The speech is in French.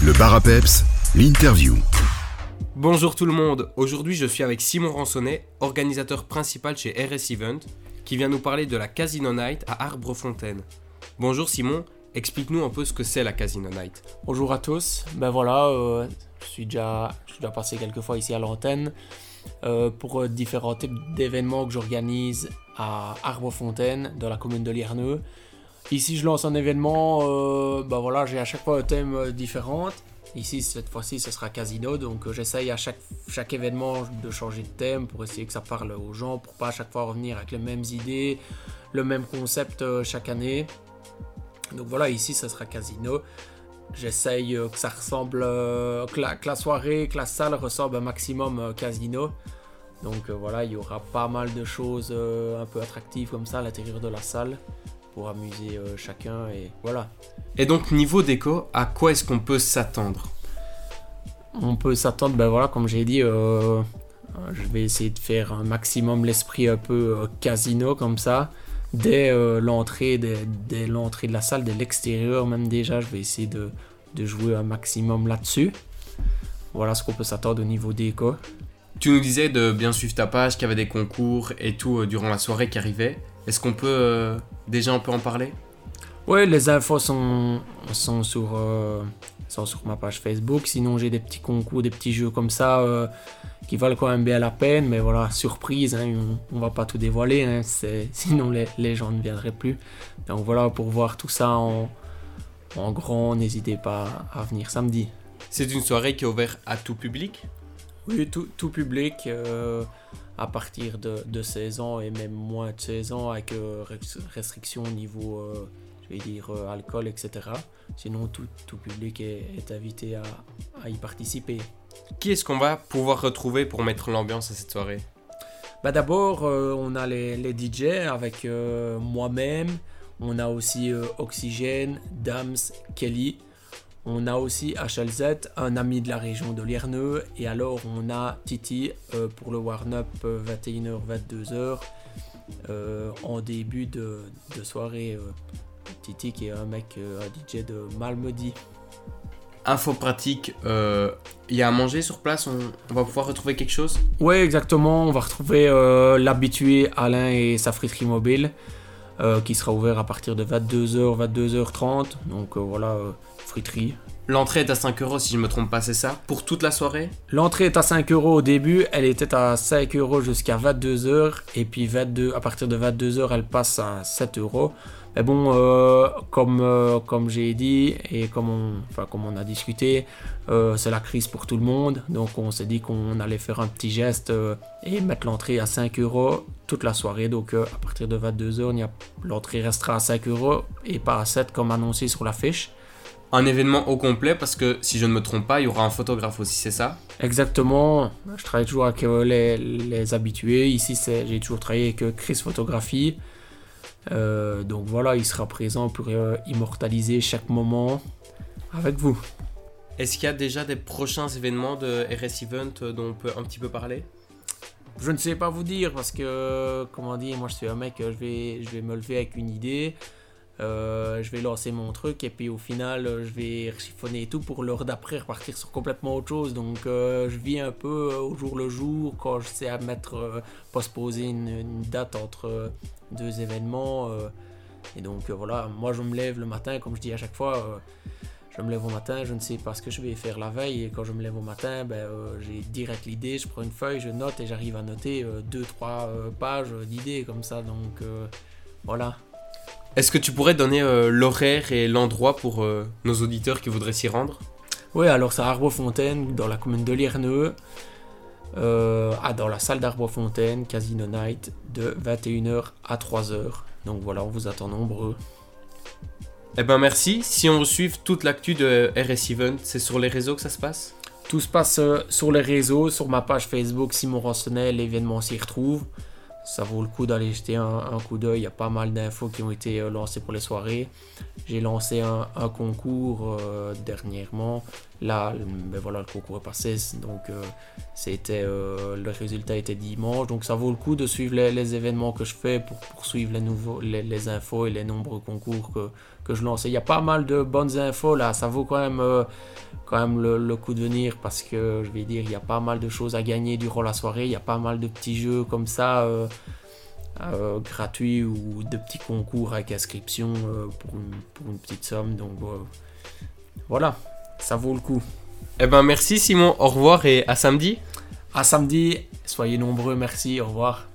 Le bar à peps, l'interview. Bonjour tout le monde, aujourd'hui je suis avec Simon Ransonnet, organisateur principal chez RS Event, qui vient nous parler de la Casino Night à Arbrefontaine. Bonjour Simon, explique-nous un peu ce que c'est la Casino Night. Bonjour à tous, ben voilà, euh, je, suis déjà, je suis déjà passé quelques fois ici à l'antenne euh, pour euh, différents types d'événements que j'organise à Arbrefontaine, dans la commune de Lierneux. Ici je lance un événement, ben voilà, j'ai à chaque fois un thème différent. Ici, cette fois-ci, ce sera Casino, donc euh, j'essaye à chaque, chaque événement de changer de thème pour essayer que ça parle aux gens, pour pas à chaque fois revenir avec les mêmes idées, le même concept euh, chaque année. Donc voilà, ici, ce sera Casino. J'essaye euh, que ça ressemble, que la, soirée, que la salle ressemble un maximum Casino. Donc voilà, il y aura pas mal de choses un peu attractives comme ça à l'intérieur de la salle pour amuser chacun et voilà. Et donc, niveau déco, à quoi est-ce qu'on peut s'attendre? On peut s'attendre, ben voilà, comme j'ai dit, euh, je vais essayer de faire un maximum l'esprit un peu euh, casino comme ça. Dès euh, l'entrée, dès, l'entrée de la salle, dès l'extérieur même déjà, je vais essayer de, de jouer un maximum là-dessus. Voilà ce qu'on peut s'attendre au niveau déco. Tu nous disais de bien suivre ta page, qu'il y avait des concours et tout durant la soirée qui arrivait. Est-ce qu'on peut déjà on peut en parler? Oui, les infos sont, sont, sur, euh, sont sur ma page Facebook. Sinon, j'ai des petits concours, des petits jeux comme ça euh, qui valent quand même bien la peine. Mais voilà, surprise, hein, on, ne va pas tout dévoiler. Hein, sinon, les, les, gens ne viendraient plus. Donc voilà, pour voir tout ça en, en grand, n'hésitez pas à venir samedi. C'est une soirée qui est ouverte à tout public? Oui, tout, tout public. Euh, à partir de, de, 16 ans et même moins de 16 ans avec restrictions au niveau je vais dire euh, alcool, etc. Sinon, tout, tout public est, invité à, à, y participer. Qui est-ce qu'on va pouvoir retrouver pour mettre l'ambiance à cette soirée? Bah D'abord, euh, on a les, les DJ avec euh, moi-même. On a aussi Oxygène, Dams, Kelly. On a aussi HLZ, un ami de la région de Lierneux. Et alors, on a Titi pour le warm-up 21h, 22h en début de, de soirée Titi qui est un mec, euh, un DJ de Malmedy. Info pratique, il euh, y a à manger sur place, on, va pouvoir retrouver quelque chose? Oui, exactement, on va retrouver euh, l'habitué Alain et sa friterie mobile, qui sera ouvert à partir de 22h, 22h30, donc voilà, friterie. L'entrée est à 5 euros si je ne me trompe pas, c'est ça? Pour toute la soirée? L'entrée est à 5 euros au début, elle était à 5 euros jusqu'à 22h, et puis 22, à partir de 22h, elle passe à 7 euros. Mais bon, euh, comme, euh, comme j'ai dit et comme on, enfin, comme on a discuté, euh, c'est la crise pour tout le monde. Donc on s'est dit qu'on allait faire un petit geste et mettre l'entrée à 5 euros toute la soirée. Donc à partir de 22h, l'entrée restera à 5 euros et pas à 7 comme annoncé sur l'affiche. Un événement au complet parce que si je ne me trompe pas, il y aura un photographe aussi, c'est ça? Exactement. Je travaille toujours avec les, les habitués. Ici, j'ai toujours travaillé avec Chris Photographie. Euh, donc voilà, il sera présent pour euh, immortaliser chaque moment avec vous. Est-ce qu'il y a déjà des prochains événements de RS Event euh, dont on peut un petit peu parler? Je ne sais pas vous dire parce que, comment dire, moi je suis un mec, je vais, je vais me lever avec une idée. Euh, je vais lancer mon truc et puis au final euh, je vais chiffonner et tout pour l'heure d'après repartir sur complètement autre chose. Donc euh, je vis un peu au jour le jour quand je sais à mettre postposer une, une, date entre deux événements et donc voilà. Moi je me lève le matin comme je dis à chaque fois je me lève au matin, je ne sais pas ce que je vais faire la veille. Et quand je me lève au matin, ben, j'ai direct l'idée, je prends une feuille, je note et j'arrive à noter 2-3 pages d'idées comme ça. Donc voilà, est-ce que tu pourrais donner euh, l'horaire et l'endroit pour euh, nos auditeurs qui voudraient s'y rendre? Oui, alors c'est à Arbrefontaine, dans la commune de Lierneux, euh, ah, dans la salle d'Arbrefontaine, Casino Night, de 21h à 3h. Donc voilà, on vous attend nombreux. Eh ben merci. Si on suit toute l'actu de RS Event, c'est sur les réseaux que ça se passe? Tout se passe sur les réseaux, sur ma page Facebook Simon Rancenet, l'événement s'y retrouve ça vaut le coup d'aller jeter un, coup d'œil. Il y a pas mal d'infos qui ont été euh, lancées pour les soirées. J'ai lancé un, concours euh, dernièrement. Là, ben voilà, le concours est passé. Donc, euh, c'était, le résultat était dimanche. Donc, ça vaut le coup de suivre les, événements que je fais pour poursuivre les, nouveaux, les, infos et les nombreux concours que, que je lançais. Il y a pas mal de bonnes infos là, ça vaut quand même, euh, quand même le, coup de venir parce que je vais dire, il y a pas mal de choses à gagner durant la soirée. Il y a pas mal de petits jeux comme ça. Euh, euh, gratuits ou de petits concours avec inscription pour, une, petite somme. Donc voilà, ça vaut le coup. Eh ben merci Simon, au revoir et à samedi. À samedi, soyez nombreux, merci, au revoir.